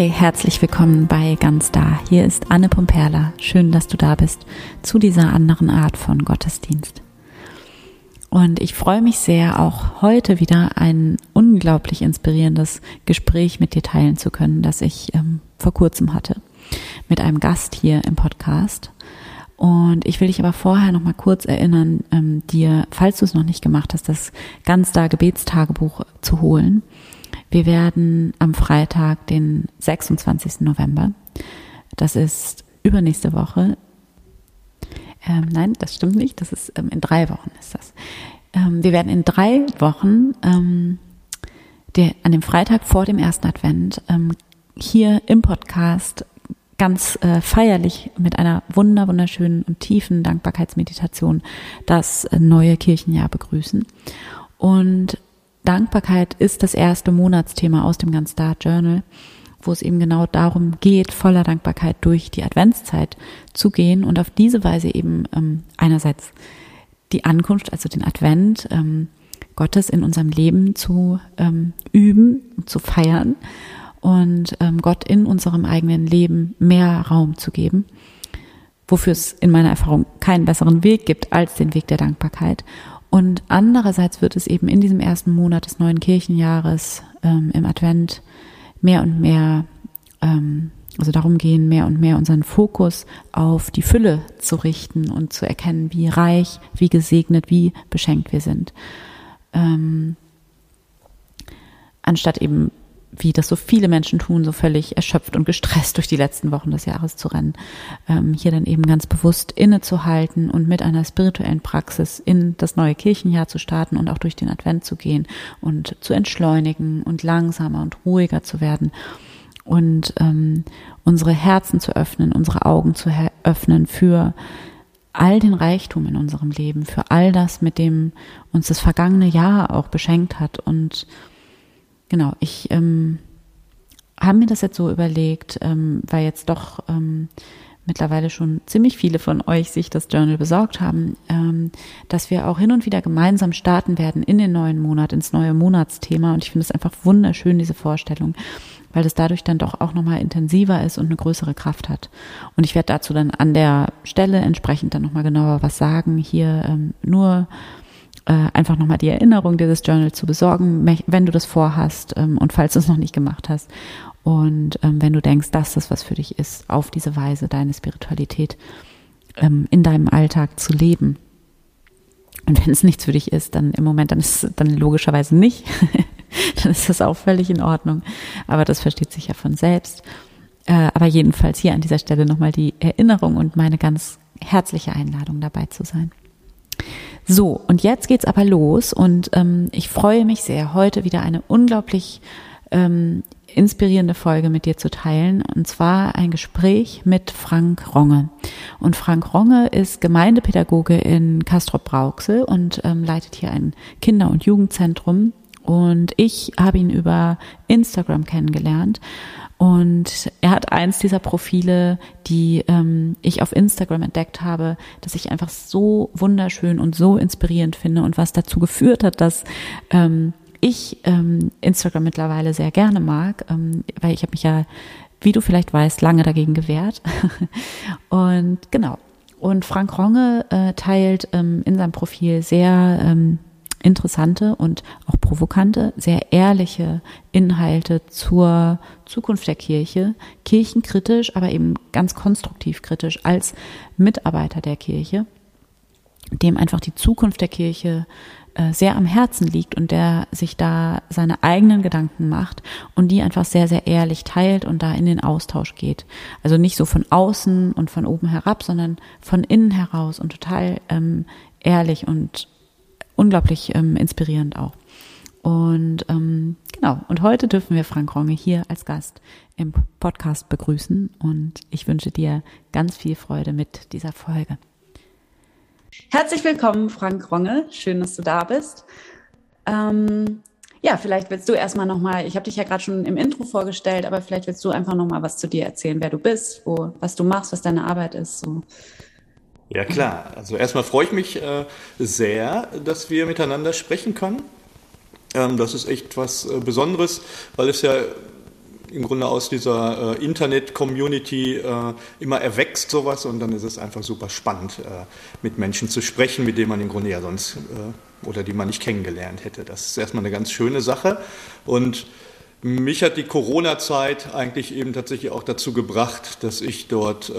Hi, herzlich willkommen bei Ganz Da. Hier ist Anne Pumperla. Schön, dass du da bist zu dieser anderen Art von Gottesdienst. Und ich freue mich sehr, auch heute wieder ein unglaublich inspirierendes Gespräch mit dir teilen zu können, das ich ähm, vor kurzem hatte mit einem Gast hier im Podcast. Und ich will dich aber vorher noch mal kurz erinnern, ähm, dir, falls du es noch nicht gemacht hast, das Ganz Da Gebetstagebuch zu holen. Wir werden am Freitag, den 26. November, das ist übernächste Woche, ähm, nein, das stimmt nicht, das ist ähm, in drei Wochen ist das. Ähm, wir werden in drei Wochen ähm, der, an dem Freitag vor dem ersten Advent ähm, hier im Podcast ganz äh, feierlich mit einer wunder wunderschönen und tiefen Dankbarkeitsmeditation das äh, neue Kirchenjahr begrüßen. Und Dankbarkeit ist das erste Monatsthema aus dem Ganz Start Journal, wo es eben genau darum geht, voller Dankbarkeit durch die Adventszeit zu gehen und auf diese Weise eben ähm, einerseits die Ankunft, also den Advent ähm, Gottes in unserem Leben zu ähm, üben, zu feiern und ähm, Gott in unserem eigenen Leben mehr Raum zu geben, wofür es in meiner Erfahrung keinen besseren Weg gibt als den Weg der Dankbarkeit. Und andererseits wird es eben in diesem ersten Monat des neuen Kirchenjahres ähm, im Advent mehr und mehr, ähm, also darum gehen, mehr und mehr unseren Fokus auf die Fülle zu richten und zu erkennen, wie reich, wie gesegnet, wie beschenkt wir sind. Ähm, anstatt eben wie das so viele Menschen tun, so völlig erschöpft und gestresst durch die letzten Wochen des Jahres zu rennen, ähm, hier dann eben ganz bewusst innezuhalten und mit einer spirituellen Praxis in das neue Kirchenjahr zu starten und auch durch den Advent zu gehen und zu entschleunigen und langsamer und ruhiger zu werden und ähm, unsere Herzen zu öffnen, unsere Augen zu öffnen für all den Reichtum in unserem Leben, für all das, mit dem uns das vergangene Jahr auch beschenkt hat und genau, ich ähm, habe mir das jetzt so überlegt, ähm, weil jetzt doch ähm, mittlerweile schon ziemlich viele von euch sich das Journal besorgt haben, ähm, dass wir auch hin und wieder gemeinsam starten werden in den neuen Monat, ins neue Monatsthema. Und ich finde es einfach wunderschön, diese Vorstellung, weil es dadurch dann doch auch nochmal intensiver ist und eine größere Kraft hat. Und ich werde dazu dann an der Stelle entsprechend dann nochmal genauer was sagen. Hier ähm, nur äh, einfach nochmal die Erinnerung, dieses Journal zu besorgen, wenn du das vorhast ähm, und falls du es noch nicht gemacht hast. Und ähm, wenn du denkst, dass das was für dich ist, auf diese Weise deine Spiritualität ähm, in deinem Alltag zu leben. Und wenn es nichts für dich ist, dann im Moment, dann ist es dann logischerweise nicht. dann ist das auch völlig in Ordnung. Aber das versteht sich ja von selbst. Äh, aber jedenfalls hier an dieser Stelle nochmal die Erinnerung und meine ganz herzliche Einladung dabei zu sein. So, und jetzt geht's aber los und ähm, ich freue mich sehr, heute wieder eine unglaublich ähm, inspirierende Folge mit dir zu teilen. Und zwar ein Gespräch mit Frank Ronge. Und Frank Ronge ist Gemeindepädagoge in Castrop-Brauxel und ähm, leitet hier ein Kinder- und Jugendzentrum. Und ich habe ihn über Instagram kennengelernt und er hat eins dieser Profile, die ähm, ich auf Instagram entdeckt habe, das ich einfach so wunderschön und so inspirierend finde und was dazu geführt hat, dass ähm, ich ähm, Instagram mittlerweile sehr gerne mag, ähm, weil ich habe mich ja, wie du vielleicht weißt, lange dagegen gewehrt. und genau. Und Frank Ronge äh, teilt ähm, in seinem Profil sehr ähm, interessante und auch provokante, sehr ehrliche Inhalte zur Zukunft der Kirche, kirchenkritisch, aber eben ganz konstruktiv kritisch als Mitarbeiter der Kirche, dem einfach die Zukunft der Kirche äh, sehr am Herzen liegt und der sich da seine eigenen Gedanken macht und die einfach sehr, sehr ehrlich teilt und da in den Austausch geht. Also nicht so von außen und von oben herab, sondern von innen heraus und total ähm, ehrlich und unglaublich ähm, inspirierend auch. Und ähm, genau, und heute dürfen wir Frank Ronge hier als Gast im Podcast begrüßen und ich wünsche dir ganz viel Freude mit dieser Folge. Herzlich willkommen, Frank Ronge. Schön, dass du da bist. Ähm, ja, vielleicht willst du erstmal nochmal, ich habe dich ja gerade schon im Intro vorgestellt, aber vielleicht willst du einfach nochmal was zu dir erzählen, wer du bist, wo, was du machst, was deine Arbeit ist. So. Ja klar, also erstmal freue ich mich äh, sehr, dass wir miteinander sprechen können. Ähm, das ist echt was äh, Besonderes, weil es ja im Grunde aus dieser äh, Internet-Community äh, immer erwächst sowas und dann ist es einfach super spannend, äh, mit Menschen zu sprechen, mit denen man im Grunde ja sonst äh, oder die man nicht kennengelernt hätte. Das ist erstmal eine ganz schöne Sache und mich hat die Corona-Zeit eigentlich eben tatsächlich auch dazu gebracht, dass ich dort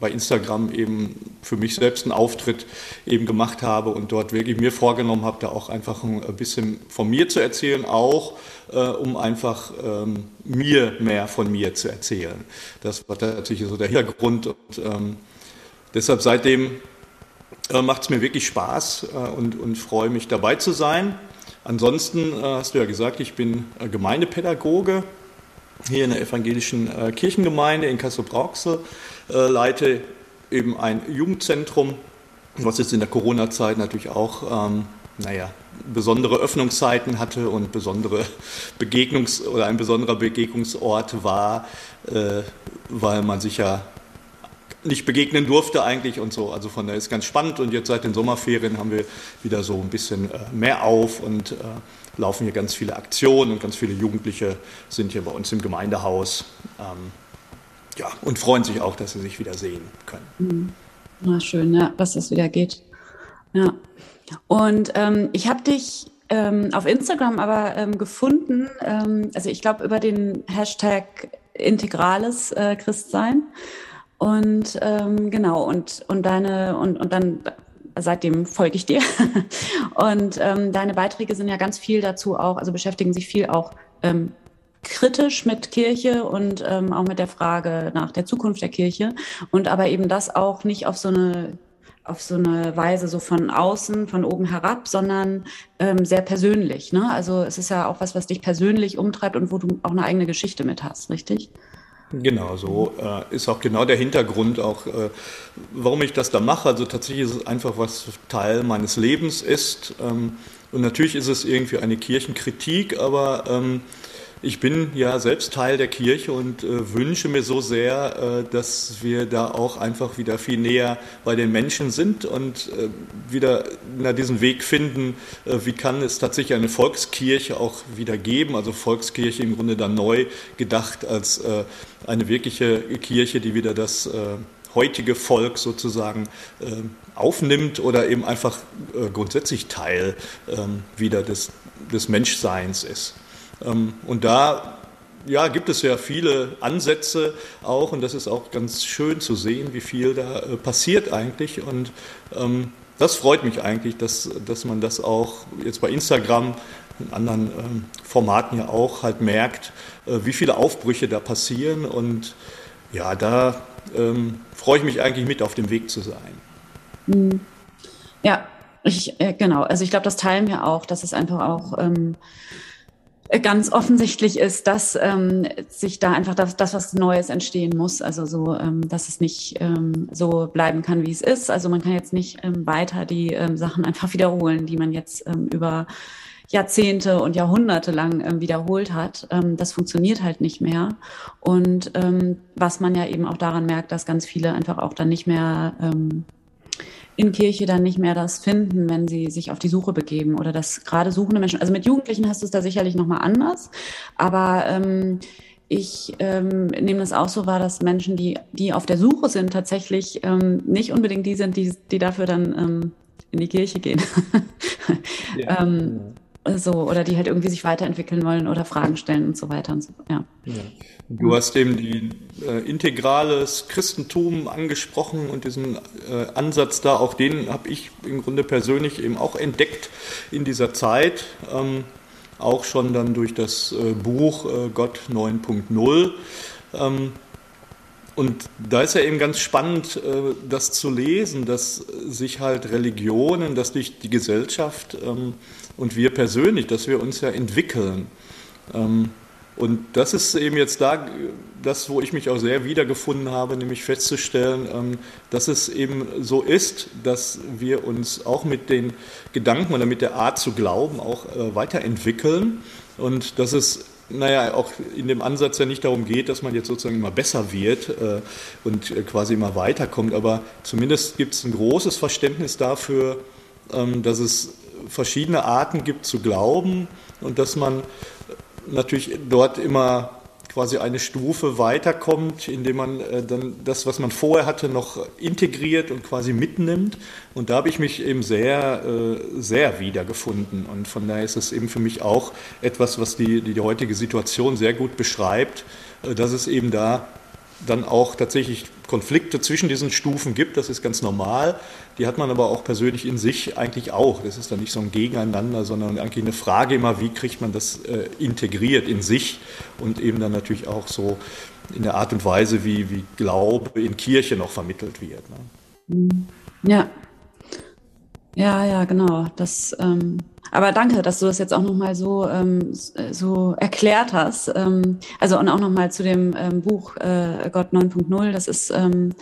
bei Instagram eben für mich selbst einen Auftritt eben gemacht habe und dort wirklich mir vorgenommen habe, da auch einfach ein bisschen von mir zu erzählen, auch äh, um einfach ähm, mir mehr von mir zu erzählen. Das war tatsächlich so der Hintergrund und ähm, deshalb seitdem äh, macht es mir wirklich Spaß äh, und, und freue mich dabei zu sein. Ansonsten äh, hast du ja gesagt, ich bin äh, Gemeindepädagoge hier in der evangelischen äh, Kirchengemeinde in Kassel-Brauxel, leite eben ein Jugendzentrum, was jetzt in der Corona-Zeit natürlich auch, ähm, naja, besondere Öffnungszeiten hatte und besondere Begegnungs- oder ein besonderer Begegnungsort war, äh, weil man sich ja nicht begegnen durfte eigentlich und so. Also von daher ist ganz spannend und jetzt seit den Sommerferien haben wir wieder so ein bisschen äh, mehr auf und äh, laufen hier ganz viele Aktionen und ganz viele Jugendliche sind hier bei uns im Gemeindehaus. Ähm, ja, und freuen sich auch, dass sie sich wieder sehen können. Mhm. Na schön, ja, dass es wieder geht. Ja. Und ähm, ich habe dich ähm, auf Instagram aber ähm, gefunden, ähm, also ich glaube über den Hashtag integrales äh, Christsein. Und ähm, genau, und, und deine, und, und dann seitdem folge ich dir. und ähm, deine Beiträge sind ja ganz viel dazu auch, also beschäftigen sich viel auch kritisch mit Kirche und ähm, auch mit der Frage nach der Zukunft der Kirche. Und aber eben das auch nicht auf so eine auf so eine Weise so von außen, von oben herab, sondern ähm, sehr persönlich. Ne? Also es ist ja auch was, was dich persönlich umtreibt und wo du auch eine eigene Geschichte mit hast, richtig? Genau, so äh, ist auch genau der Hintergrund, auch äh, warum ich das da mache. Also tatsächlich ist es einfach, was Teil meines Lebens ist. Ähm, und natürlich ist es irgendwie eine Kirchenkritik, aber ähm, ich bin ja selbst Teil der Kirche und äh, wünsche mir so sehr, äh, dass wir da auch einfach wieder viel näher bei den Menschen sind und äh, wieder na, diesen Weg finden, äh, wie kann es tatsächlich eine Volkskirche auch wieder geben, also Volkskirche im Grunde dann neu gedacht als äh, eine wirkliche Kirche, die wieder das äh, heutige Volk sozusagen aufnimmt oder eben einfach grundsätzlich Teil ähm, wieder des, des Menschseins ist. Ähm, und da ja, gibt es ja viele Ansätze auch und das ist auch ganz schön zu sehen, wie viel da äh, passiert eigentlich. Und ähm, das freut mich eigentlich, dass, dass man das auch jetzt bei Instagram in anderen ähm, Formaten ja auch halt merkt, äh, wie viele Aufbrüche da passieren. Und ja, da ähm, freue ich mich eigentlich mit auf dem Weg zu sein. Mhm. Ja, ich, äh, genau. Also ich glaube, das teilen wir auch, dass es einfach auch ähm, ganz offensichtlich ist, dass ähm, sich da einfach das, das, was Neues entstehen muss. Also so, ähm, dass es nicht ähm, so bleiben kann, wie es ist. Also man kann jetzt nicht ähm, weiter die ähm, Sachen einfach wiederholen, die man jetzt ähm, über Jahrzehnte und Jahrhunderte lang ähm, wiederholt hat. Ähm, das funktioniert halt nicht mehr. Und ähm, was man ja eben auch daran merkt, dass ganz viele einfach auch dann nicht mehr ähm, in Kirche dann nicht mehr das finden, wenn sie sich auf die Suche begeben oder das gerade suchende Menschen. Also mit Jugendlichen hast du es da sicherlich nochmal anders, aber ähm, ich ähm, nehme das auch so wahr, dass Menschen, die, die auf der Suche sind, tatsächlich ähm, nicht unbedingt die sind, die, die dafür dann ähm, in die Kirche gehen. ja. ähm, so, oder die halt irgendwie sich weiterentwickeln wollen oder Fragen stellen und so weiter und so. Ja. ja. Du hast eben die äh, integrales Christentum angesprochen und diesen äh, Ansatz da, auch den habe ich im Grunde persönlich eben auch entdeckt in dieser Zeit, ähm, auch schon dann durch das äh, Buch äh, Gott 9.0. Ähm, und da ist ja eben ganz spannend, äh, das zu lesen, dass sich halt Religionen, dass sich die Gesellschaft ähm, und wir persönlich, dass wir uns ja entwickeln. Und das ist eben jetzt da das, wo ich mich auch sehr wiedergefunden habe, nämlich festzustellen, ähm, dass es eben so ist, dass wir uns auch mit den Gedanken oder mit der Art zu glauben auch äh, weiterentwickeln. Und dass es naja, auch in dem Ansatz ja nicht darum geht, dass man jetzt sozusagen immer besser wird äh, und äh, quasi immer weiterkommt, aber zumindest gibt es ein großes Verständnis dafür, ähm, dass es verschiedene Arten gibt zu glauben und dass man natürlich dort immer quasi eine Stufe weiterkommt, indem man äh, dann das, was man vorher hatte, noch integriert und quasi mitnimmt. Und da habe ich mich eben sehr, äh, sehr wiedergefunden. Und von daher ist es eben für mich auch etwas, was die, die, heutige Situation sehr gut beschreibt, äh, dass es eben da dann auch tatsächlich Konflikte zwischen diesen Stufen gibt, das ist ganz normal. Die hat man aber auch persönlich in sich eigentlich auch. Das ist dann nicht so ein Gegeneinander, sondern eigentlich eine Frage immer, wie kriegt man das äh, integriert in sich und eben dann natürlich auch so in der Art und Weise, wie, wie Glaube in Kirche noch vermittelt wird. Ne? Ja. Ja, ja, genau. Das ähm, aber danke, dass du das jetzt auch nochmal so, ähm, so erklärt hast. Ähm, also und auch nochmal zu dem ähm, Buch äh, Gott 9.0. Das ist ähm,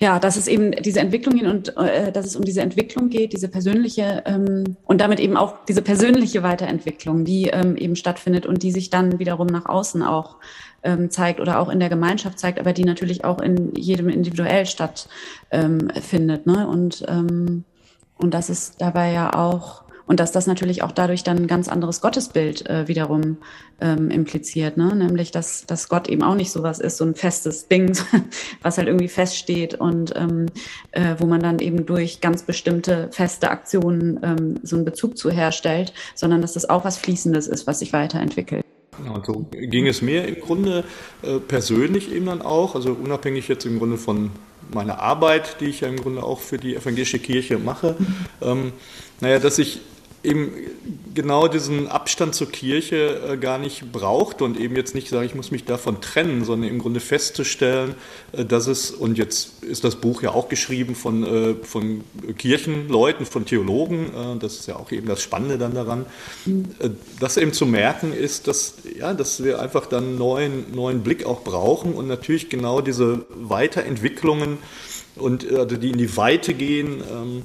ja, dass es eben diese Entwicklungen und äh, dass es um diese Entwicklung geht, diese persönliche ähm, und damit eben auch diese persönliche Weiterentwicklung, die ähm, eben stattfindet und die sich dann wiederum nach außen auch ähm, zeigt oder auch in der Gemeinschaft zeigt, aber die natürlich auch in jedem individuell stattfindet. Ähm, ne? Und ähm, und das ist dabei ja auch und dass das natürlich auch dadurch dann ein ganz anderes Gottesbild äh, wiederum ähm, impliziert, ne? nämlich dass, dass Gott eben auch nicht sowas ist, so ein festes Ding, was halt irgendwie feststeht und ähm, äh, wo man dann eben durch ganz bestimmte feste Aktionen ähm, so einen Bezug zu herstellt, sondern dass das auch was Fließendes ist, was sich weiterentwickelt. Genau, so ging es mir im Grunde äh, persönlich eben dann auch, also unabhängig jetzt im Grunde von meiner Arbeit, die ich ja im Grunde auch für die evangelische Kirche mache, mhm. ähm, naja, dass ich eben genau diesen Abstand zur Kirche äh, gar nicht braucht und eben jetzt nicht sagen, ich muss mich davon trennen, sondern im Grunde festzustellen, äh, dass es, und jetzt ist das Buch ja auch geschrieben von, äh, von Kirchenleuten, von Theologen, äh, das ist ja auch eben das Spannende dann daran, äh, dass eben zu merken ist, dass, ja, dass wir einfach dann einen neuen, neuen Blick auch brauchen und natürlich genau diese Weiterentwicklungen und also die in die Weite gehen, ähm,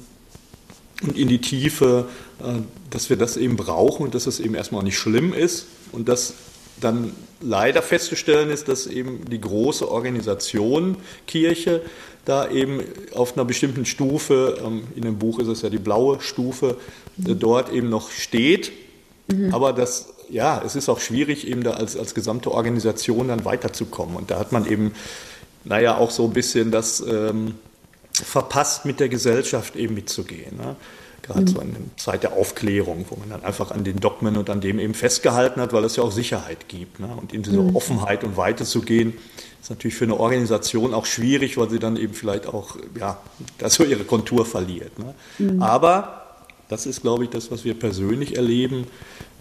und in die Tiefe, äh, dass wir das eben brauchen und dass es eben erstmal nicht schlimm ist und dass dann leider festzustellen ist, dass eben die große Organisation Kirche da eben auf einer bestimmten Stufe, ähm, in dem Buch ist es ja die blaue Stufe, äh, dort eben noch steht. Mhm. Aber das, ja, es ist auch schwierig, eben da als, als gesamte Organisation dann weiterzukommen. Und da hat man eben, naja, auch so ein bisschen das, ähm, verpasst, mit der Gesellschaft eben mitzugehen. Ne? Gerade mhm. so in der Zeit der Aufklärung, wo man dann einfach an den Dogmen und an dem eben festgehalten hat, weil es ja auch Sicherheit gibt. Ne? Und in diese mhm. Offenheit und Weite zu gehen, ist natürlich für eine Organisation auch schwierig, weil sie dann eben vielleicht auch, ja, da so ihre Kontur verliert. Ne? Mhm. Aber das ist, glaube ich, das, was wir persönlich erleben,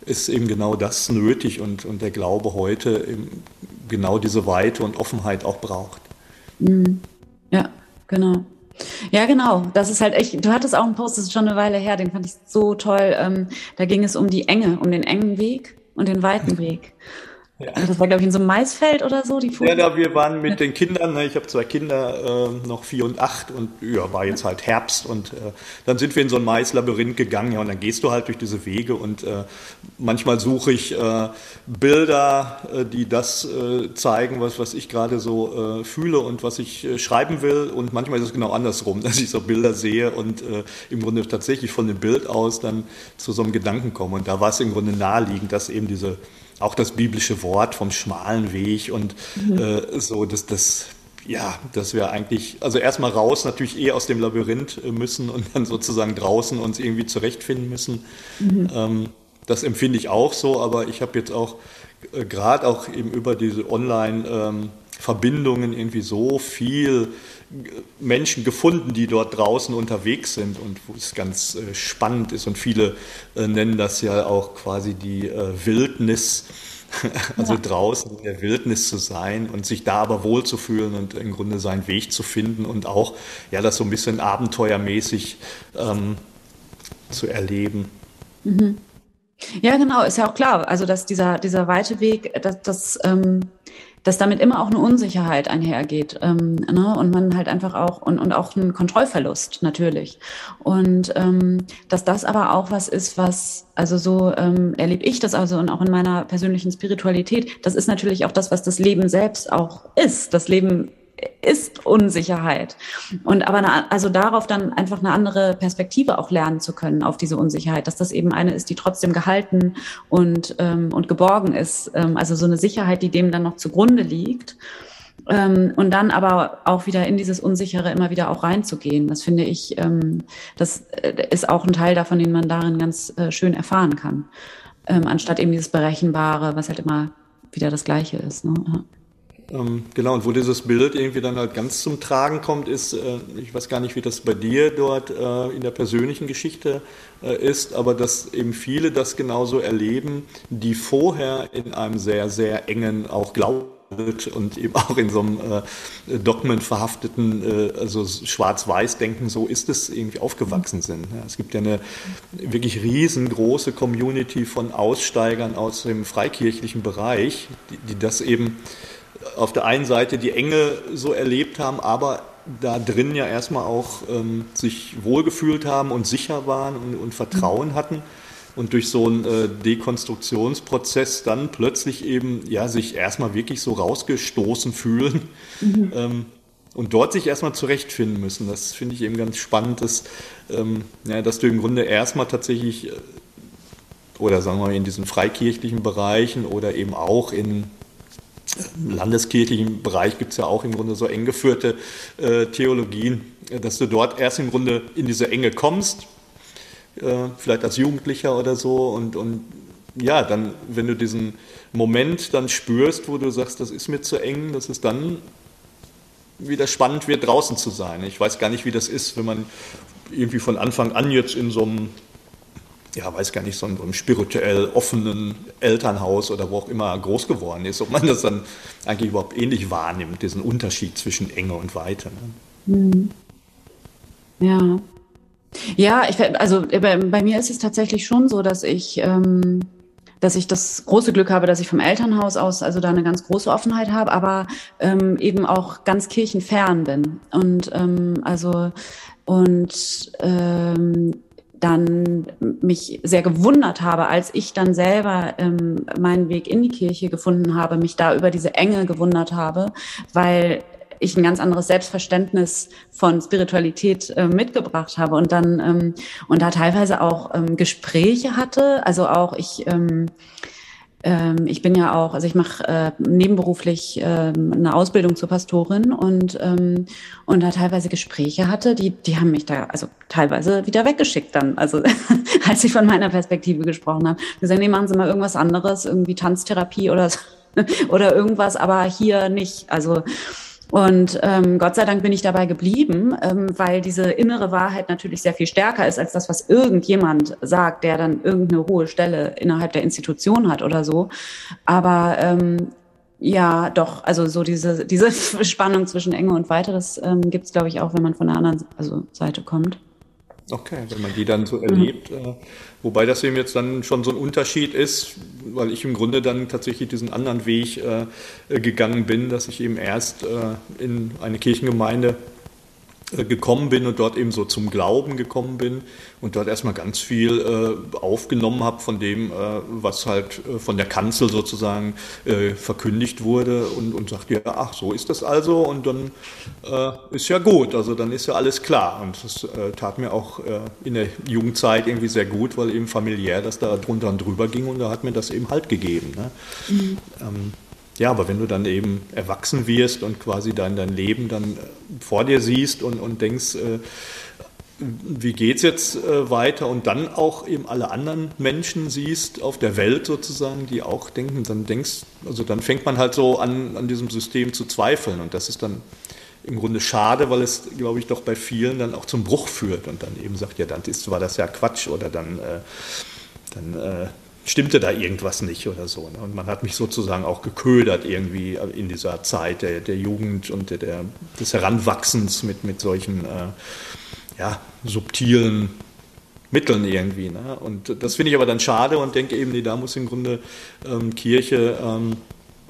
ist eben genau das nötig und, und der Glaube heute genau diese Weite und Offenheit auch braucht. Mhm. Ja, genau. Ja, genau. Das ist halt echt, du hattest auch einen Post, das ist schon eine Weile her, den fand ich so toll. Ähm, da ging es um die Enge, um den engen Weg und den weiten Weg. Ja. Also das war, glaube ich, in so einem Maisfeld oder so, die Fotos. Ja, da, wir waren mit den Kindern, ne, ich habe zwei Kinder, äh, noch vier und acht und ja, war jetzt halt Herbst und äh, dann sind wir in so ein Maislabyrinth gegangen, ja, und dann gehst du halt durch diese Wege und äh, manchmal suche ich äh, Bilder, äh, die das äh, zeigen, was, was ich gerade so äh, fühle und was ich äh, schreiben will und manchmal ist es genau andersrum, dass ich so Bilder sehe und äh, im Grunde tatsächlich von dem Bild aus dann zu so einem Gedanken komme und da war es im Grunde naheliegend, dass eben diese auch das biblische Wort vom schmalen Weg und mhm. äh, so, dass das, ja, dass wir eigentlich, also erstmal raus natürlich eher aus dem Labyrinth äh, müssen und dann sozusagen draußen uns irgendwie zurechtfinden müssen. Mhm. Ähm, das empfinde ich auch so, aber ich habe jetzt auch äh, gerade auch eben über diese Online- ähm, Verbindungen irgendwie so viel Menschen gefunden, die dort draußen unterwegs sind und wo es ganz äh, spannend ist und viele äh, nennen das ja auch quasi die äh, Wildnis, also ja. draußen in der Wildnis zu sein und sich da aber wohlzufühlen und im Grunde seinen Weg zu finden und auch ja das so ein bisschen abenteuermäßig ähm, zu erleben. Mhm. Ja, genau, ist ja auch klar. Also, dass dieser, dieser weite Weg, dass das ähm, dass damit immer auch eine Unsicherheit einhergeht ähm, ne? und man halt einfach auch und, und auch ein Kontrollverlust natürlich und ähm, dass das aber auch was ist, was also so ähm, erlebe ich das also und auch in meiner persönlichen Spiritualität. Das ist natürlich auch das, was das Leben selbst auch ist. Das Leben ist Unsicherheit. Und aber eine, also darauf dann einfach eine andere Perspektive auch lernen zu können auf diese Unsicherheit, dass das eben eine ist, die trotzdem gehalten und, ähm, und geborgen ist. Ähm, also so eine Sicherheit, die dem dann noch zugrunde liegt. Ähm, und dann aber auch wieder in dieses Unsichere immer wieder auch reinzugehen. Das finde ich, ähm, das äh, ist auch ein Teil davon, den man darin ganz äh, schön erfahren kann. Ähm, anstatt eben dieses Berechenbare, was halt immer wieder das Gleiche ist. Ne? Ähm, genau, und wo dieses Bild irgendwie dann halt ganz zum Tragen kommt, ist, äh, ich weiß gar nicht, wie das bei dir dort äh, in der persönlichen Geschichte äh, ist, aber dass eben viele das genauso erleben, die vorher in einem sehr, sehr engen auch Glauben und eben auch in so einem äh, Dogmen verhafteten, äh, also Schwarz-Weiß-Denken, so ist es irgendwie aufgewachsen sind. Ja, es gibt ja eine wirklich riesengroße Community von Aussteigern aus dem freikirchlichen Bereich, die, die das eben auf der einen Seite die Enge so erlebt haben, aber da drin ja erstmal auch ähm, sich wohlgefühlt haben und sicher waren und, und Vertrauen hatten und durch so einen äh, Dekonstruktionsprozess dann plötzlich eben ja sich erstmal wirklich so rausgestoßen fühlen mhm. ähm, und dort sich erstmal zurechtfinden müssen. Das finde ich eben ganz spannend, dass, ähm, ja, dass du im Grunde erstmal tatsächlich äh, oder sagen wir mal in diesen freikirchlichen Bereichen oder eben auch in landeskirchlichen Bereich gibt es ja auch im Grunde so eng geführte äh, Theologien, dass du dort erst im Grunde in diese Enge kommst, äh, vielleicht als Jugendlicher oder so, und, und ja, dann, wenn du diesen Moment dann spürst, wo du sagst, das ist mir zu eng, dass es dann wieder spannend wird, draußen zu sein. Ich weiß gar nicht, wie das ist, wenn man irgendwie von Anfang an jetzt in so einem ja, weiß gar nicht, so einem spirituell offenen Elternhaus oder wo auch immer groß geworden ist, ob man das dann eigentlich überhaupt ähnlich wahrnimmt, diesen Unterschied zwischen Enge und Weite. Ne? Mhm. Ja. Ja, ich, also bei, bei, mir ist es tatsächlich schon so, dass ich, ähm, dass ich das große Glück habe, dass ich vom Elternhaus aus also da eine ganz große Offenheit habe, aber ähm, eben auch ganz kirchenfern bin. Und ähm, also und ähm, dann mich sehr gewundert habe, als ich dann selber ähm, meinen Weg in die Kirche gefunden habe, mich da über diese Enge gewundert habe, weil ich ein ganz anderes Selbstverständnis von Spiritualität äh, mitgebracht habe und dann ähm, und da teilweise auch ähm, Gespräche hatte, also auch ich ähm, ähm, ich bin ja auch, also ich mache äh, nebenberuflich ähm, eine Ausbildung zur Pastorin und, ähm, und da teilweise Gespräche hatte, die, die haben mich da also teilweise wieder weggeschickt dann, also als ich von meiner Perspektive gesprochen habe. Sagen, nee, machen Sie mal irgendwas anderes, irgendwie Tanztherapie oder, oder irgendwas, aber hier nicht. Also und ähm, Gott sei Dank bin ich dabei geblieben, ähm, weil diese innere Wahrheit natürlich sehr viel stärker ist als das, was irgendjemand sagt, der dann irgendeine hohe Stelle innerhalb der Institution hat oder so. Aber ähm, ja, doch, also so diese, diese Spannung zwischen Enge und Weite, das ähm, gibt es, glaube ich, auch, wenn man von der anderen also Seite kommt. Okay, wenn man die dann so erlebt. Mhm. wobei das eben jetzt dann schon so ein Unterschied ist, weil ich im Grunde dann tatsächlich diesen anderen Weg äh, gegangen bin, dass ich eben erst äh, in eine Kirchengemeinde gekommen bin und dort eben so zum Glauben gekommen bin und dort erstmal ganz viel äh, aufgenommen habe von dem, äh, was halt äh, von der Kanzel sozusagen äh, verkündigt wurde und, und sagte, ja, ach, so ist das also und dann äh, ist ja gut, also dann ist ja alles klar und das tat mir auch in der Jugendzeit irgendwie sehr gut, weil eben familiär das da drunter und drüber ging und da hat mir das eben halt gegeben. Ne? Mhm. Ähm, ja, aber wenn du dann eben erwachsen wirst und quasi dein, dein Leben dann äh, vor dir siehst und, und denkst, äh, wie es jetzt äh, weiter und dann auch eben alle anderen Menschen siehst auf der Welt sozusagen, die auch denken, dann denkst, also dann fängt man halt so an, an diesem System zu zweifeln und das ist dann im Grunde schade, weil es, glaube ich, doch bei vielen dann auch zum Bruch führt und dann eben sagt, ja, dann ist, war das ja Quatsch oder dann, äh, dann äh, stimmte da irgendwas nicht oder so. Ne? Und man hat mich sozusagen auch geködert irgendwie in dieser Zeit der, der Jugend und der, des Heranwachsens mit, mit solchen äh, ja, subtilen Mitteln irgendwie. Ne? Und das finde ich aber dann schade und denke eben, nee, da muss im Grunde ähm, Kirche ähm,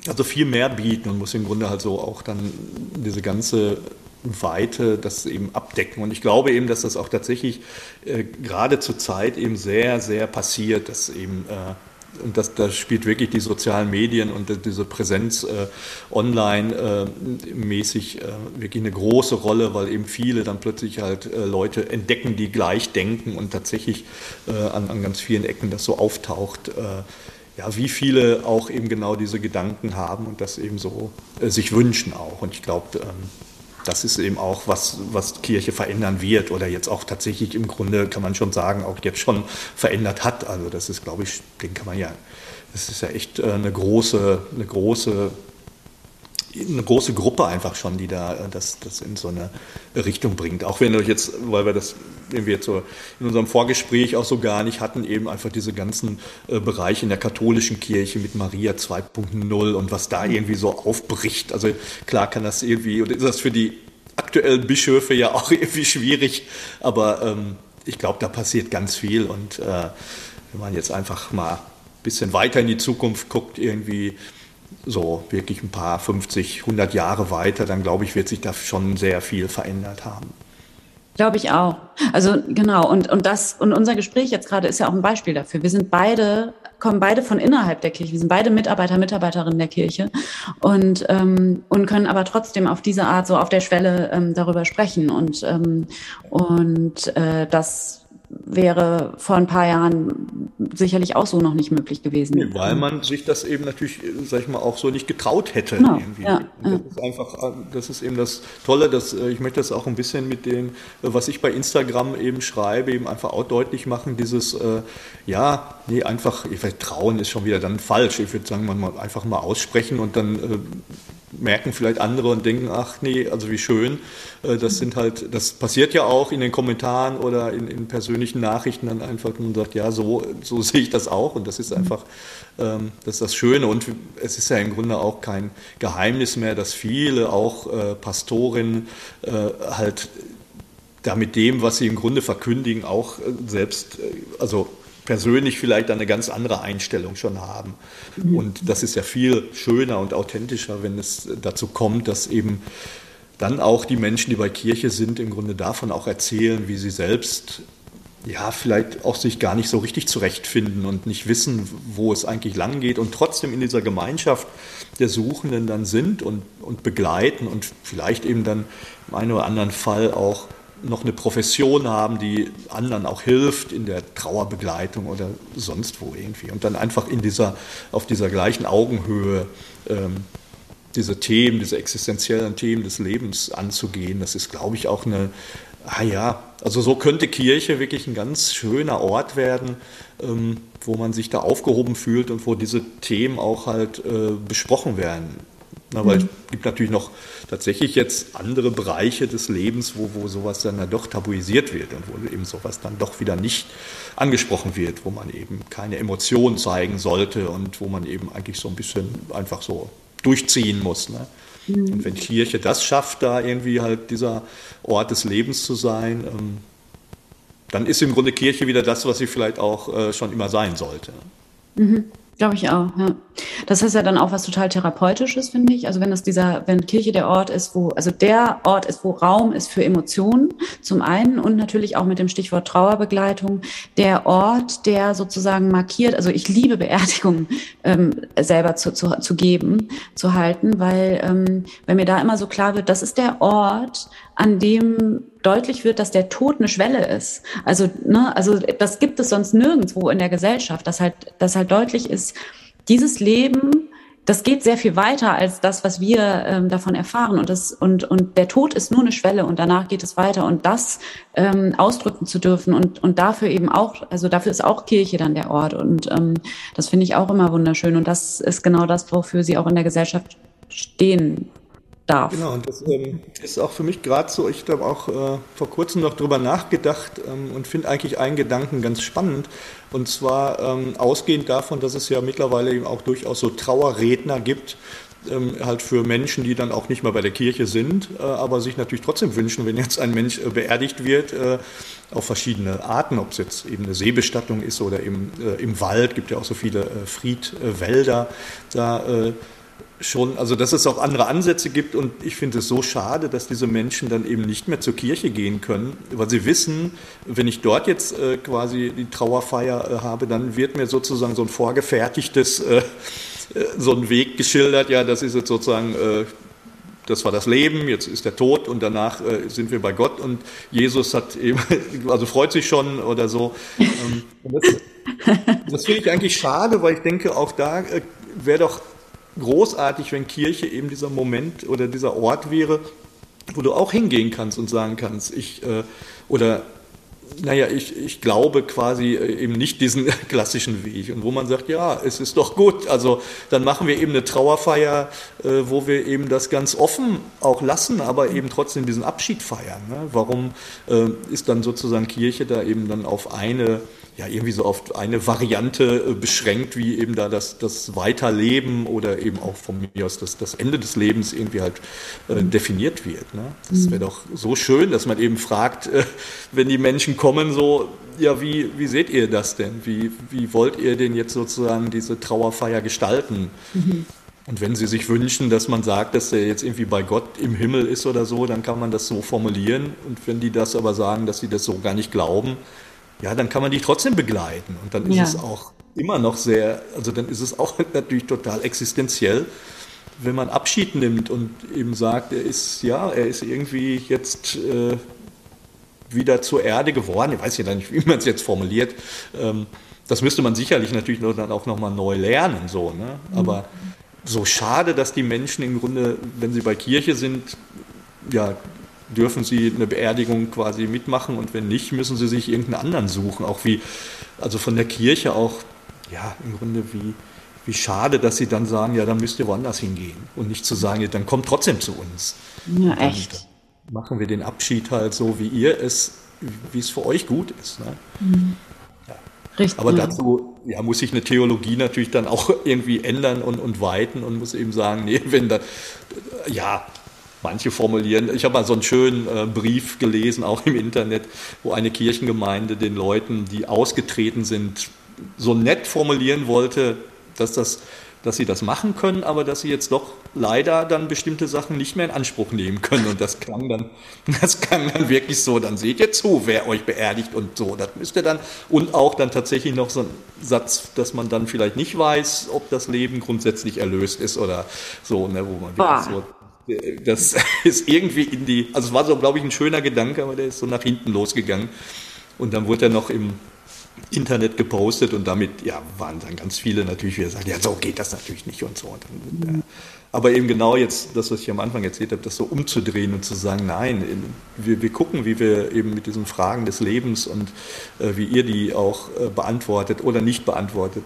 also viel mehr bieten und muss im Grunde halt so auch dann diese ganze Weite das eben abdecken. Und ich glaube eben, dass das auch tatsächlich äh, gerade zur Zeit eben sehr, sehr passiert, dass eben äh, und das, das spielt wirklich die sozialen Medien und diese Präsenz äh, online äh, mäßig äh, wirklich eine große Rolle, weil eben viele dann plötzlich halt äh, Leute entdecken, die gleich denken und tatsächlich äh, an, an ganz vielen Ecken das so auftaucht. Äh, ja, wie viele auch eben genau diese Gedanken haben und das eben so sich wünschen auch. Und ich glaube, ähm, das ist eben auch was, was Kirche verändern wird oder jetzt auch tatsächlich im Grunde kann man schon sagen, auch jetzt schon verändert hat. Also das ist, glaube ich, den kann man ja, das ist ja echt äh, eine große, eine große eine große Gruppe einfach schon, die da äh, das, das in so eine Richtung bringt. Auch wenn wir jetzt, weil wir das, wir jetzt so in unserem Vorgespräch auch so gar nicht hatten, eben einfach diese ganzen äh, Bereiche in der katholischen Kirche mit Maria 2.0 und was da irgendwie so aufbricht. Also klar kann das irgendwie, oder ist das für die aktuellen Bischöfe ja auch irgendwie schwierig, aber ähm, ich glaube, da passiert ganz viel und äh, wenn man jetzt einfach mal ein bisschen weiter in die Zukunft guckt, irgendwie, so wirklich ein paar 50, 100 Jahre weiter, dann glaube ich, wird sich da schon sehr viel verändert haben. Glaube ich auch. Also genau, und, und das, und unser Gespräch jetzt gerade ist ja auch ein Beispiel dafür. Wir sind beide, kommen beide von innerhalb der Kirche, wir sind beide Mitarbeiter, Mitarbeiterinnen der Kirche und, ähm, und können aber trotzdem auf diese Art so auf der Schwelle ähm, darüber sprechen. Und, ähm, und äh, das wäre vor ein paar Jahren sicherlich auch so noch nicht möglich gewesen. Nee, weil man sich das eben natürlich, sag ich mal, auch so nicht getraut hätte. Genau. Ja, das ja. ist einfach, das ist eben das Tolle, dass äh, ich möchte das auch ein bisschen mit dem, was ich bei Instagram eben schreibe, eben einfach auch deutlich machen, dieses, äh, ja, nee, einfach, ich weiß, trauen ist schon wieder dann falsch. Ich würde sagen, man mal einfach mal aussprechen und dann äh, merken vielleicht andere und denken, ach nee, also wie schön. Äh, das sind halt, das passiert ja auch in den Kommentaren oder in, in persönlichen Nachrichten dann einfach und sagt, ja, so, so sehe ich das auch und das ist einfach, ähm, das ist das Schöne und es ist ja im Grunde auch kein Geheimnis mehr, dass viele auch äh, Pastorinnen äh, halt da mit dem, was sie im Grunde verkündigen, auch selbst, also persönlich vielleicht eine ganz andere Einstellung schon haben. Und das ist ja viel schöner und authentischer, wenn es dazu kommt, dass eben dann auch die Menschen, die bei Kirche sind, im Grunde davon auch erzählen, wie sie selbst ja, vielleicht auch sich gar nicht so richtig zurechtfinden und nicht wissen, wo es eigentlich lang geht und trotzdem in dieser Gemeinschaft der Suchenden dann sind und, und begleiten und vielleicht eben dann im einen oder anderen Fall auch noch eine Profession haben, die anderen auch hilft in der Trauerbegleitung oder sonst wo irgendwie. Und dann einfach in dieser, auf dieser gleichen Augenhöhe ähm, diese Themen, diese existenziellen Themen des Lebens anzugehen, das ist, glaube ich, auch eine, ah ja, also so könnte Kirche wirklich ein ganz schöner Ort werden, ähm, wo man sich da aufgehoben fühlt und wo diese Themen auch halt äh, besprochen werden. Na, weil mhm. es gibt natürlich noch tatsächlich jetzt andere Bereiche des Lebens, wo, wo sowas dann, dann doch tabuisiert wird und wo eben sowas dann doch wieder nicht angesprochen wird, wo man eben keine Emotionen zeigen sollte und wo man eben eigentlich so ein bisschen einfach so durchziehen muss. Ne? Mhm. Und wenn Kirche das schafft, da irgendwie halt dieser Ort des Lebens zu sein, ähm, dann ist im Grunde Kirche wieder das, was sie vielleicht auch äh, schon immer sein sollte. Mhm. Glaube ich auch, ja. Das ist ja dann auch was total Therapeutisches, finde ich. Also wenn das dieser, wenn Kirche der Ort ist, wo, also der Ort ist, wo Raum ist für Emotionen, zum einen und natürlich auch mit dem Stichwort Trauerbegleitung, der Ort, der sozusagen markiert, also ich liebe Beerdigungen ähm, selber zu, zu, zu geben, zu halten, weil, ähm, weil mir da immer so klar wird, das ist der Ort, an dem deutlich wird, dass der Tod eine Schwelle ist. Also, ne, also das gibt es sonst nirgendwo in der Gesellschaft, dass halt, dass halt deutlich ist, dieses Leben, das geht sehr viel weiter als das, was wir ähm, davon erfahren. Und, das, und, und der Tod ist nur eine Schwelle und danach geht es weiter. Und das ähm, ausdrücken zu dürfen und, und dafür eben auch, also dafür ist auch Kirche dann der Ort. Und ähm, das finde ich auch immer wunderschön. Und das ist genau das, wofür sie auch in der Gesellschaft stehen darf. Genau, und das ähm, ist auch für mich gerade so, ich habe auch äh, vor kurzem noch drüber nachgedacht ähm, und finde eigentlich einen Gedanken ganz spannend. Und zwar ähm, ausgehend davon, dass es ja mittlerweile eben auch durchaus so Trauerredner gibt, ähm, halt für Menschen, die dann auch nicht mehr bei der Kirche sind, äh, aber sich natürlich trotzdem wünschen, wenn jetzt ein Mensch äh, beerdigt wird, äh, auf verschiedene Arten, ob es jetzt eben eine Seebestattung ist oder eben äh, im Wald, gibt ja auch so viele äh, Friedwälder da schon, also dass es auch andere Ansätze gibt. Und ich finde es so schade, dass diese Menschen dann eben nicht mehr zur Kirche gehen können, weil sie wissen, wenn ich dort jetzt äh, quasi die Trauerfeier äh, habe, dann wird mir sozusagen so ein vorgefertigtes, äh, äh so ein Weg geschildert, ja, das ist jetzt sozusagen äh, das war das Leben, jetzt ist der Tod und danach äh, sind wir bei Gott. Und Jesus hat eben, also freut sich schon oder so. Ähm, das, das finde ich eigentlich schade, weil ich denke, auch da äh, wäre doch großartig, wenn Kirche eben dieser Moment oder dieser Ort wäre, wo du auch hingehen kannst und sagen kannst, ich äh, oder naja, ich, ich glaube quasi äh, eben nicht diesen klassischen Weg. Und wo man sagt, ja, es ist doch gut. Also dann machen wir eben eine Trauerfeier, äh, wo wir eben das ganz offen auch lassen, aber eben trotzdem diesen Abschied feiern. Ne? Warum äh, ist dann sozusagen Kirche da eben dann auf eine ja irgendwie so auf eine Variante äh, beschränkt, wie eben da das, das Weiterleben oder eben auch von mir aus das, das Ende des Lebens irgendwie halt äh, definiert wird. Ne? Das wäre mhm. doch so schön, dass man eben fragt, äh, wenn die Menschen kommen, so, ja, wie, wie seht ihr das denn? Wie, wie wollt ihr denn jetzt sozusagen diese Trauerfeier gestalten? Mhm. Und wenn Sie sich wünschen, dass man sagt, dass er jetzt irgendwie bei Gott im Himmel ist oder so, dann kann man das so formulieren. Und wenn die das aber sagen, dass sie das so gar nicht glauben, ja, dann kann man die trotzdem begleiten. Und dann ist ja. es auch immer noch sehr, also dann ist es auch natürlich total existenziell, wenn man Abschied nimmt und eben sagt, er ist, ja, er ist irgendwie jetzt äh, wieder zur Erde geworden. Ich weiß ja nicht, wie man es jetzt formuliert. Ähm, das müsste man sicherlich natürlich dann auch nochmal neu lernen, so, ne? Aber so schade, dass die Menschen im Grunde, wenn sie bei Kirche sind, ja, dürfen sie eine Beerdigung quasi mitmachen und wenn nicht, müssen sie sich irgendeinen anderen suchen. Auch wie, also von der Kirche auch, ja, im Grunde wie, wie schade, dass sie dann sagen, ja, dann müsst ihr woanders hingehen und nicht zu sagen, dann kommt trotzdem zu uns. Ja, echt. Machen wir den Abschied halt so, wie ihr es, wie es für euch gut ist. Ne? Mhm. Ja. Richtig. Aber dazu ja, muss sich eine Theologie natürlich dann auch irgendwie ändern und, und weiten und muss eben sagen, nee, wenn da, ja, Manche formulieren, ich habe mal so einen schönen äh, Brief gelesen, auch im Internet, wo eine Kirchengemeinde den Leuten, die ausgetreten sind, so nett formulieren wollte, dass, das, dass sie das machen können, aber dass sie jetzt doch leider dann bestimmte Sachen nicht mehr in Anspruch nehmen können. Und das klang dann, das klang dann wirklich so, dann seht ihr zu, wer euch beerdigt und so. Das müsst ihr dann, und auch dann tatsächlich noch so ein Satz, dass man dann vielleicht nicht weiß, ob das Leben grundsätzlich erlöst ist oder so, ne, wo man wirklich so das ist irgendwie in die, also es war so, glaube ich, ein schöner Gedanke, aber der ist so nach hinten losgegangen. Und dann wurde er noch im Internet gepostet und damit ja, waren dann ganz viele natürlich wieder sagen, ja, so geht das natürlich nicht und so. Und dann, aber eben genau jetzt, das, was ich am Anfang erzählt habe, das so umzudrehen und zu sagen, nein, wir, wir gucken, wie wir eben mit diesen Fragen des Lebens und äh, wie ihr die auch äh, beantwortet oder nicht beantwortet,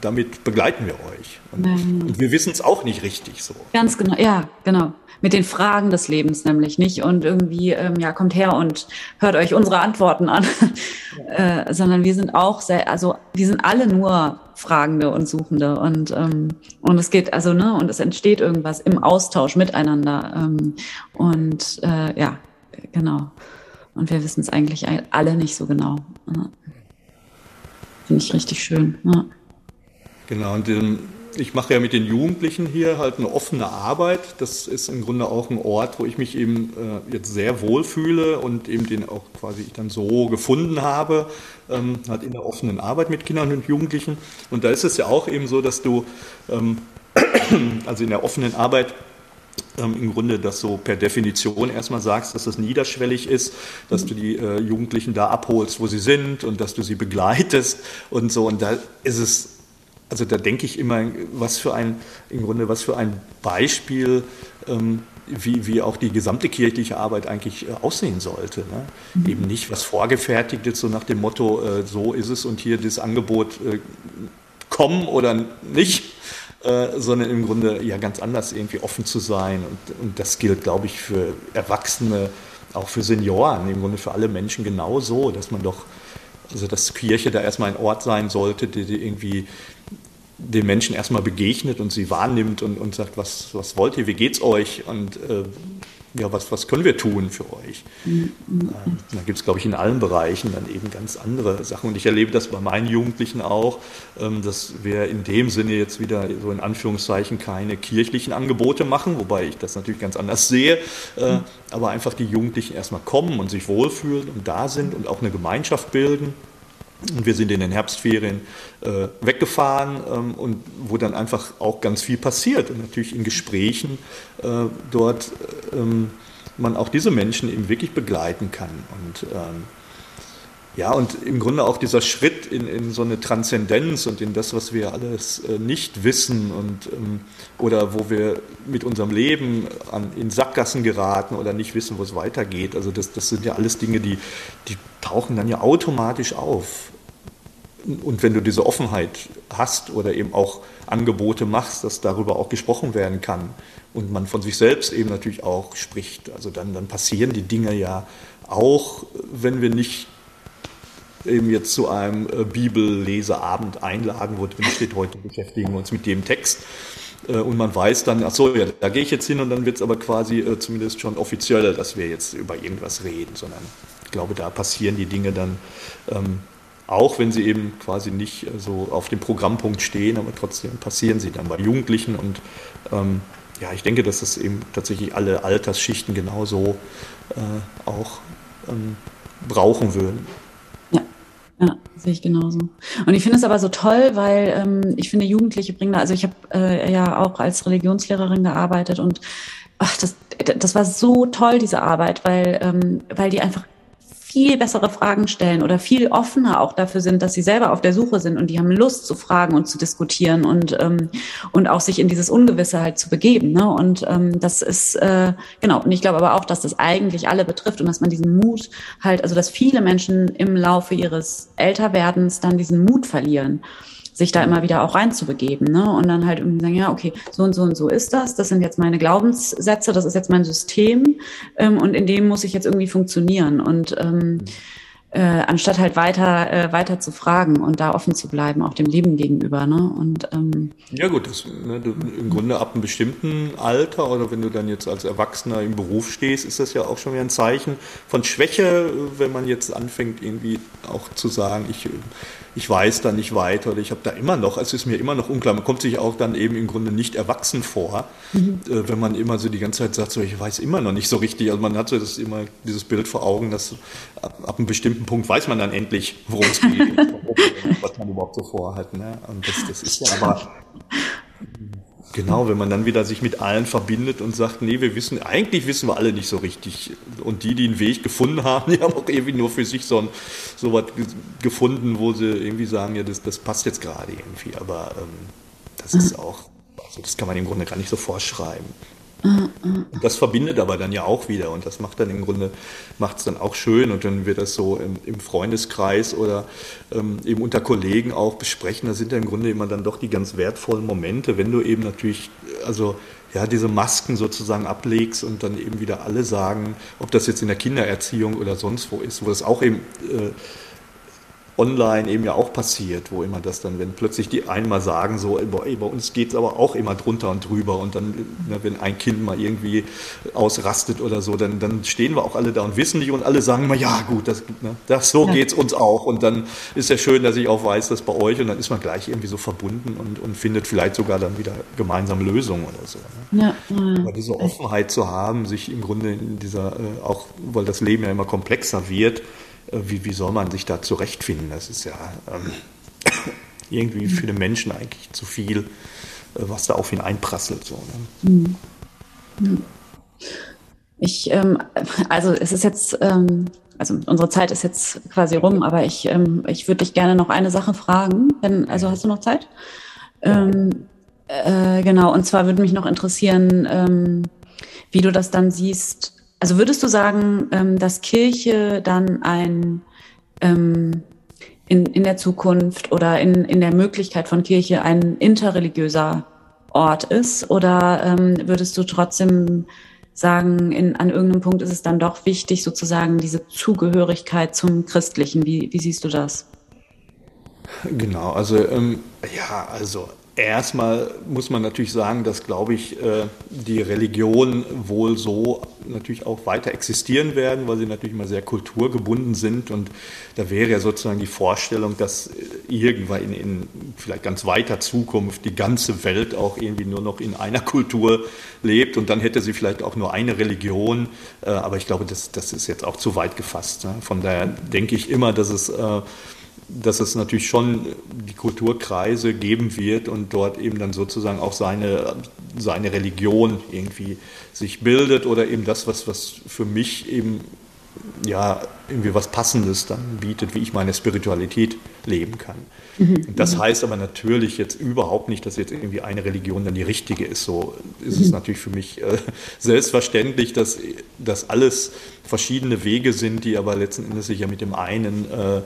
damit begleiten wir euch. Und, und wir wissen es auch nicht richtig so. Ganz genau, ja, genau mit den Fragen des Lebens nämlich nicht und irgendwie, ähm, ja, kommt her und hört euch unsere Antworten an, äh, sondern wir sind auch sehr, also wir sind alle nur Fragende und Suchende und ähm, und es geht also ne und es entsteht irgendwas im Austausch miteinander ähm, und äh, ja genau und wir wissen es eigentlich alle nicht so genau. Ja. Finde ich richtig schön. Ja. Genau und den, ich mache ja mit den Jugendlichen hier halt eine offene Arbeit. Das ist im Grunde auch ein Ort, wo ich mich eben äh, jetzt sehr wohl fühle und eben den auch quasi ich dann so gefunden habe, ähm, halt in der offenen Arbeit mit Kindern und Jugendlichen. Und da ist es ja auch eben so, dass du, ähm, also in der offenen Arbeit, ähm, im Grunde das so per Definition erstmal sagst, dass das niederschwellig ist, dass du die äh, Jugendlichen da abholst, wo sie sind und dass du sie begleitest und so. Und da ist es also da denke ich immer, was für ein, im Grunde, was für ein Beispiel, ähm, wie, wie auch die gesamte kirchliche Arbeit eigentlich äh, aussehen sollte. Ne? Mhm. Eben nicht was vorgefertigt ist, so nach dem Motto, äh, so ist es und hier das Angebot äh, kommen oder nicht, äh, sondern im Grunde ja ganz anders irgendwie offen zu sein. Und, und das gilt, glaube ich, für Erwachsene, auch für Senioren, im Grunde für alle Menschen genauso, dass man doch also dass Kirche da erstmal ein Ort sein sollte, der irgendwie den Menschen erstmal begegnet und sie wahrnimmt und, und sagt, was, was wollt ihr, wie geht's euch? Und äh, ja, was, was können wir tun für euch? Mhm. Ähm, da gibt es, glaube ich, in allen Bereichen dann eben ganz andere Sachen. Und ich erlebe das bei meinen Jugendlichen auch, ähm, dass wir in dem Sinne jetzt wieder so in Anführungszeichen keine kirchlichen Angebote machen, wobei ich das natürlich ganz anders sehe, äh, aber einfach die Jugendlichen erstmal kommen und sich wohlfühlen und da sind und auch eine Gemeinschaft bilden. Und wir sind in den Herbstferien äh, weggefahren ähm, und wo dann einfach auch ganz viel passiert. Und natürlich in Gesprächen äh, dort ähm, man auch diese Menschen eben wirklich begleiten kann. Und ähm, ja, und im Grunde auch dieser Schritt in, in so eine Transzendenz und in das, was wir alles äh, nicht wissen und ähm, oder wo wir mit unserem Leben an, in Sackgassen geraten oder nicht wissen, wo es weitergeht. Also das, das sind ja alles Dinge, die, die tauchen dann ja automatisch auf. Und wenn du diese Offenheit hast oder eben auch Angebote machst, dass darüber auch gesprochen werden kann und man von sich selbst eben natürlich auch spricht, also dann, dann passieren die Dinge ja auch, wenn wir nicht eben jetzt zu einem äh, Bibelleseabend einladen, wo drin steht, heute beschäftigen wir uns mit dem Text. Äh, und man weiß dann, ach so, ja, da gehe ich jetzt hin und dann wird es aber quasi äh, zumindest schon offiziell, dass wir jetzt über irgendwas reden, sondern ich glaube, da passieren die Dinge dann, ähm, auch wenn sie eben quasi nicht so auf dem Programmpunkt stehen, aber trotzdem passieren sie dann bei Jugendlichen und ähm, ja, ich denke, dass das eben tatsächlich alle Altersschichten genauso äh, auch ähm, brauchen würden. Ja, sehe ich genauso. Und ich finde es aber so toll, weil ähm, ich finde, Jugendliche bringen da, also ich habe äh, ja auch als Religionslehrerin gearbeitet und ach, das, das war so toll, diese Arbeit, weil, ähm, weil die einfach viel bessere Fragen stellen oder viel offener auch dafür sind, dass sie selber auf der Suche sind und die haben Lust zu fragen und zu diskutieren und, ähm, und auch sich in dieses Ungewisse halt zu begeben. Ne? Und ähm, das ist, äh, genau, und ich glaube aber auch, dass das eigentlich alle betrifft und dass man diesen Mut halt, also dass viele Menschen im Laufe ihres Älterwerdens dann diesen Mut verlieren sich da immer wieder auch reinzubegeben, ne? Und dann halt irgendwie sagen, ja, okay, so und so und so ist das, das sind jetzt meine Glaubenssätze, das ist jetzt mein System ähm, und in dem muss ich jetzt irgendwie funktionieren. Und ähm, äh, anstatt halt weiter, äh, weiter zu fragen und da offen zu bleiben, auch dem Leben gegenüber. Ne? Und, ähm, ja gut, das, ne, du, im Grunde ab einem bestimmten Alter oder wenn du dann jetzt als Erwachsener im Beruf stehst, ist das ja auch schon wieder ein Zeichen von Schwäche, wenn man jetzt anfängt irgendwie auch zu sagen, ich ich weiß da nicht weiter oder ich habe da immer noch, es ist mir immer noch unklar, man kommt sich auch dann eben im Grunde nicht erwachsen vor, mhm. äh, wenn man immer so die ganze Zeit sagt, so ich weiß immer noch nicht so richtig, also man hat so das immer dieses Bild vor Augen, dass ab, ab einem bestimmten Punkt weiß man dann endlich, worum es geht, was man überhaupt so vorhat. Ne? Und das, das ist ja aber Genau, wenn man dann wieder sich mit allen verbindet und sagt, nee, wir wissen, eigentlich wissen wir alle nicht so richtig. Und die, die einen Weg gefunden haben, die haben auch irgendwie nur für sich so, ein, so was gefunden, wo sie irgendwie sagen, ja, das, das passt jetzt gerade irgendwie. Aber ähm, das ist auch, also das kann man im Grunde gar nicht so vorschreiben. Und das verbindet aber dann ja auch wieder. Und das macht dann im Grunde, macht es dann auch schön. Und wenn wir das so im, im Freundeskreis oder ähm, eben unter Kollegen auch besprechen, da sind ja im Grunde immer dann doch die ganz wertvollen Momente, wenn du eben natürlich, also ja, diese Masken sozusagen ablegst und dann eben wieder alle sagen, ob das jetzt in der Kindererziehung oder sonst wo ist, wo das auch eben äh, online eben ja auch passiert, wo immer das dann, wenn plötzlich die einen mal sagen, so, ey, bei uns geht es aber auch immer drunter und drüber und dann, ne, wenn ein Kind mal irgendwie ausrastet oder so, dann, dann stehen wir auch alle da und wissen nicht und alle sagen immer, ja gut, das, ne, das so ja. es uns auch und dann ist ja schön, dass ich auch weiß, dass bei euch und dann ist man gleich irgendwie so verbunden und, und findet vielleicht sogar dann wieder gemeinsam Lösungen oder so. Ne? Ja. Aber diese Offenheit zu haben, sich im Grunde in dieser, äh, auch weil das Leben ja immer komplexer wird, wie, wie soll man sich da zurechtfinden? Das ist ja ähm, irgendwie für den Menschen eigentlich zu viel, äh, was da auf ihn einprasselt. So, ne? Mhm. Ich, ähm, also es ist jetzt, ähm, also unsere Zeit ist jetzt quasi rum, aber ich, ähm, ich würde dich gerne noch eine Sache fragen. Wenn, also hast du noch Zeit? Ähm, äh, genau, und zwar würde mich noch interessieren, ähm, wie du das dann siehst, also würdest du sagen, ähm, dass Kirche dann ein ähm, in, in der Zukunft oder in, in der Möglichkeit von Kirche ein interreligiöser Ort ist? Oder ähm, würdest du trotzdem sagen, in, an irgendeinem Punkt ist es dann doch wichtig, sozusagen diese Zugehörigkeit zum Christlichen? Wie, wie siehst du das? Genau, also ähm, ja, also Erstmal muss man natürlich sagen, dass, glaube ich, äh, die Religion wohl so natürlich auch weiter existieren werden, weil sie natürlich immer sehr kulturgebunden sind. Und da wäre ja sozusagen die Vorstellung, dass irgendwann in, in vielleicht ganz weiter Zukunft die ganze Welt auch irgendwie nur noch in einer Kultur lebt und dann hätte sie vielleicht auch nur eine Religion. Äh, aber ich glaube, das, das ist jetzt auch zu weit gefasst. Ne? Von daher denke ich immer, dass es äh, dass es natürlich schon die Kulturkreise geben wird und dort eben dann sozusagen auch seine, seine Religion irgendwie sich bildet oder eben das, was, was für mich eben ja irgendwie was Passendes dann bietet, wie ich meine Spiritualität leben kann. Mhm. Das heißt aber natürlich jetzt überhaupt nicht, dass jetzt irgendwie eine Religion dann die richtige ist. So ist es mhm. natürlich für mich äh, selbstverständlich, dass das alles verschiedene Wege sind, die aber letzten Endes sich ja mit dem einen äh,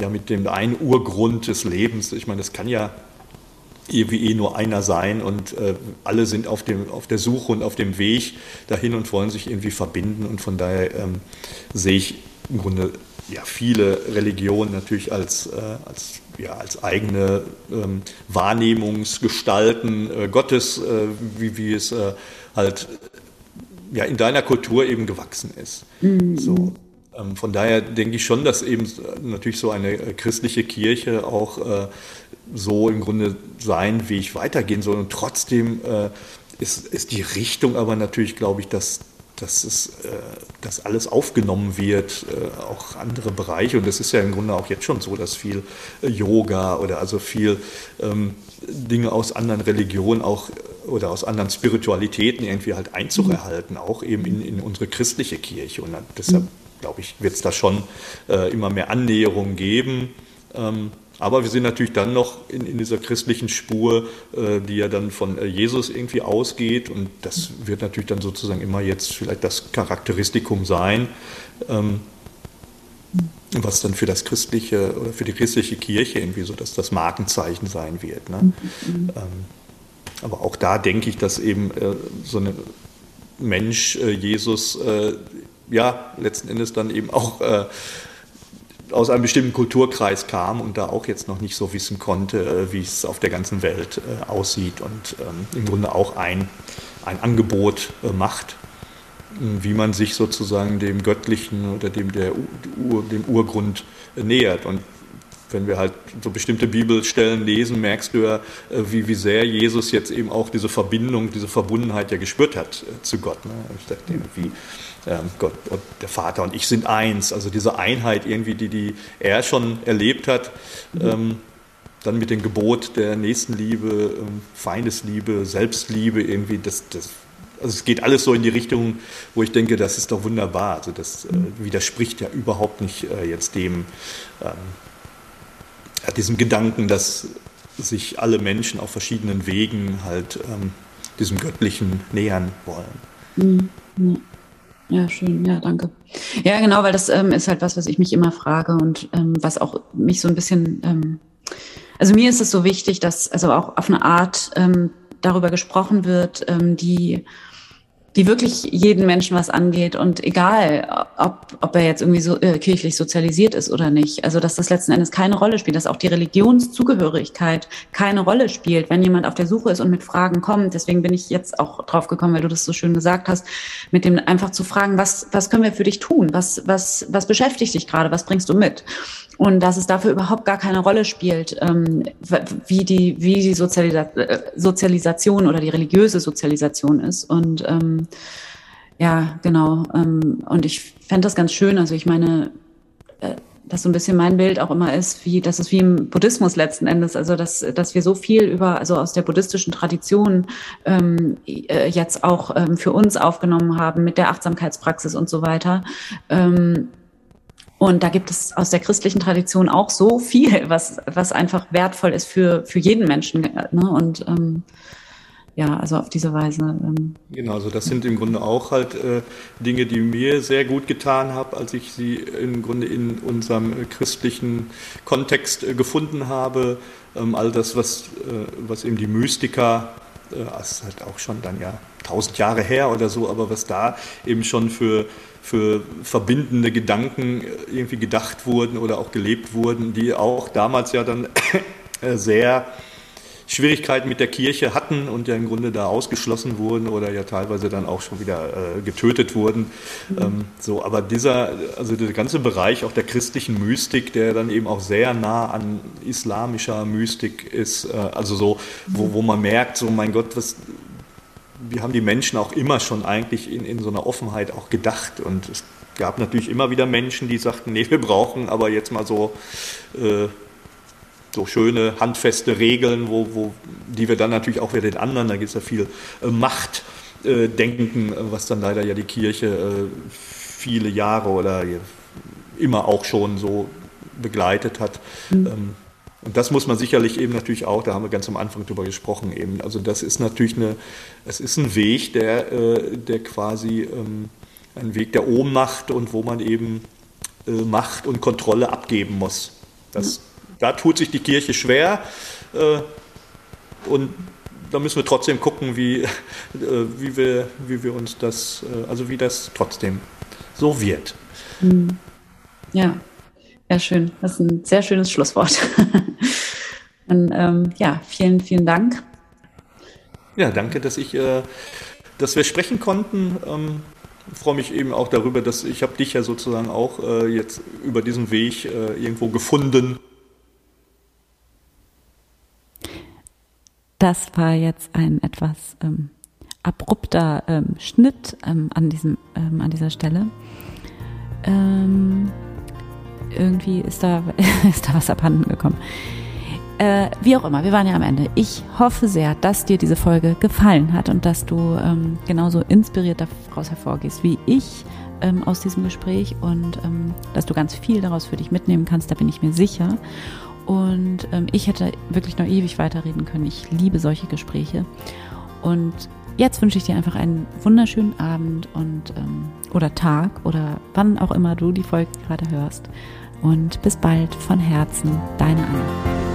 ja mit dem einen Urgrund des Lebens. Ich meine, das kann ja irgendwie eh nur einer sein und äh, alle sind auf, dem, auf der Suche und auf dem Weg dahin und wollen sich irgendwie verbinden und von daher ähm, sehe ich im Grunde ja, viele Religionen natürlich als, äh, als, ja, als eigene ähm, Wahrnehmungsgestalten äh, Gottes, äh, wie, wie es äh, halt ja, in deiner Kultur eben gewachsen ist. Mhm. So. Ähm, von daher denke ich schon, dass eben natürlich so eine äh, christliche Kirche auch äh, so im Grunde seinen Weg weitergehen soll. Und trotzdem äh, ist, ist die Richtung aber natürlich, glaube ich, dass, dass, es, dass alles aufgenommen wird, auch andere Bereiche. Und das ist ja im Grunde auch jetzt schon so, dass viel Yoga oder also viel ähm, Dinge aus anderen Religionen auch oder aus anderen Spiritualitäten irgendwie halt Einzug erhalten, auch eben in, in unsere christliche Kirche. Und deshalb glaube ich, wird es da schon äh, immer mehr Annäherungen geben. Ähm, aber wir sind natürlich dann noch in, in dieser christlichen Spur, äh, die ja dann von äh, Jesus irgendwie ausgeht. Und das wird natürlich dann sozusagen immer jetzt vielleicht das Charakteristikum sein, ähm, was dann für das christliche oder für die christliche Kirche irgendwie so dass das Markenzeichen sein wird. Ne? Mhm. Ähm, aber auch da denke ich, dass eben äh, so ein Mensch, äh, Jesus, äh, ja, letzten Endes dann eben auch äh, aus einem bestimmten Kulturkreis kam und da auch jetzt noch nicht so wissen konnte, äh, wie es auf der ganzen Welt äh, aussieht und ähm, im Grunde auch ein, ein Angebot äh, macht, wie man sich sozusagen dem Göttlichen oder dem, der, dem Urgrund äh, nähert. Und wenn wir halt so bestimmte Bibelstellen lesen, merkst du ja, äh, wie, wie sehr Jesus jetzt eben auch diese Verbindung, diese Verbundenheit ja gespürt hat äh, zu Gott. Ne? Ich dachte irgendwie, ähm, Gott und der Vater und ich sind eins. Also diese Einheit irgendwie, die, die er schon erlebt hat, mhm. dann mit dem Gebot der Nächstenliebe, ähm, Feindesliebe, Selbstliebe irgendwie, das, das, also es geht alles so in die Richtung, wo ich denke, das ist doch wunderbar. Also das äh, widerspricht ja überhaupt nicht äh, jetzt dem, ähm, diesem Gedanken, dass sich alle Menschen auf verschiedenen Wegen halt ähm, diesem Göttlichen nähern wollen. Mhm. Ja, schön, ja, danke. Ja, genau, weil das ähm, ist halt was, was ich mich immer frage und ähm, was auch mich so ein bisschen, ähm, also mir ist es so wichtig, dass also auch auf eine Art ähm, darüber gesprochen wird, ähm, die die wirklich jeden Menschen was angeht und egal, ob, ob er jetzt irgendwie so äh, kirchlich sozialisiert ist oder nicht. Also dass das letzten Endes keine Rolle spielt, dass auch die Religionszugehörigkeit keine Rolle spielt, wenn jemand auf der Suche ist und mit Fragen kommt. Deswegen bin ich jetzt auch drauf gekommen, weil du das so schön gesagt hast, mit dem einfach zu fragen, was, was können wir für dich tun? Was, was, was beschäftigt dich gerade? Was bringst du mit? Und dass es dafür überhaupt gar keine Rolle spielt, ähm, wie die, wie die Sozialisa äh, Sozialisation oder die religiöse Sozialisation ist. Und ähm, ja, genau. Ähm, und ich fände das ganz schön. Also ich meine, äh, dass so ein bisschen mein Bild auch immer ist, wie, das ist wie im Buddhismus letzten Endes, also dass, dass wir so viel über, also aus der buddhistischen Tradition ähm, äh, jetzt auch ähm, für uns aufgenommen haben mit der Achtsamkeitspraxis und so weiter. Ähm, und da gibt es aus der christlichen Tradition auch so viel, was, was einfach wertvoll ist für, für jeden Menschen. Ne? Und ähm, ja, also auf diese Weise. Ähm. Genau, also das sind im Grunde auch halt äh, Dinge, die mir sehr gut getan habe, als ich sie im Grunde in unserem äh, christlichen Kontext äh, gefunden habe. Ähm, all das, was, äh, was eben die Mystiker, äh, das ist halt auch schon dann ja tausend Jahre her oder so, aber was da eben schon für für verbindende Gedanken irgendwie gedacht wurden oder auch gelebt wurden, die auch damals ja dann sehr Schwierigkeiten mit der Kirche hatten und ja im Grunde da ausgeschlossen wurden oder ja teilweise dann auch schon wieder äh, getötet wurden. Mhm. Ähm, so, aber dieser, also der ganze Bereich auch der christlichen Mystik, der dann eben auch sehr nah an islamischer Mystik ist, äh, also so, wo, wo man merkt, so mein Gott, was, wir haben die Menschen auch immer schon eigentlich in, in so einer Offenheit auch gedacht und es gab natürlich immer wieder Menschen, die sagten, nee, wir brauchen aber jetzt mal so, äh, so schöne, handfeste Regeln, wo, wo, die wir dann natürlich auch wieder den anderen, da gibt es ja viel äh, Machtdenken, äh, was dann leider ja die Kirche äh, viele Jahre oder immer auch schon so begleitet hat. Mhm. Ähm, und das muss man sicherlich eben natürlich auch, da haben wir ganz am Anfang drüber gesprochen eben. Also das ist natürlich eine, es ist ein Weg, der, äh, der quasi ähm, ein Weg der Ohnmacht und wo man eben äh, Macht und Kontrolle abgeben muss. Das, mhm. Da tut sich die Kirche schwer äh, und da müssen wir trotzdem gucken, wie, wie, wir, wie wir uns das, also wie das trotzdem so wird. Mhm. Ja, ja, schön. Das ist ein sehr schönes Schlusswort. Und, ähm, ja, vielen, vielen Dank. Ja, danke, dass ich, äh, dass wir sprechen konnten. Ähm, freue mich eben auch darüber, dass ich habe dich ja sozusagen auch äh, jetzt über diesen Weg äh, irgendwo gefunden. Das war jetzt ein etwas ähm, abrupter ähm, Schnitt ähm, an diesem ähm, an dieser Stelle. Ähm, irgendwie ist da, ist da was abhanden gekommen. Äh, wie auch immer, wir waren ja am Ende. Ich hoffe sehr, dass dir diese Folge gefallen hat und dass du ähm, genauso inspiriert daraus hervorgehst wie ich ähm, aus diesem Gespräch und ähm, dass du ganz viel daraus für dich mitnehmen kannst, da bin ich mir sicher. Und ähm, ich hätte wirklich noch ewig weiterreden können. Ich liebe solche Gespräche. Und jetzt wünsche ich dir einfach einen wunderschönen Abend und ähm, oder Tag oder wann auch immer du die Folge gerade hörst und bis bald von Herzen, deine Anna.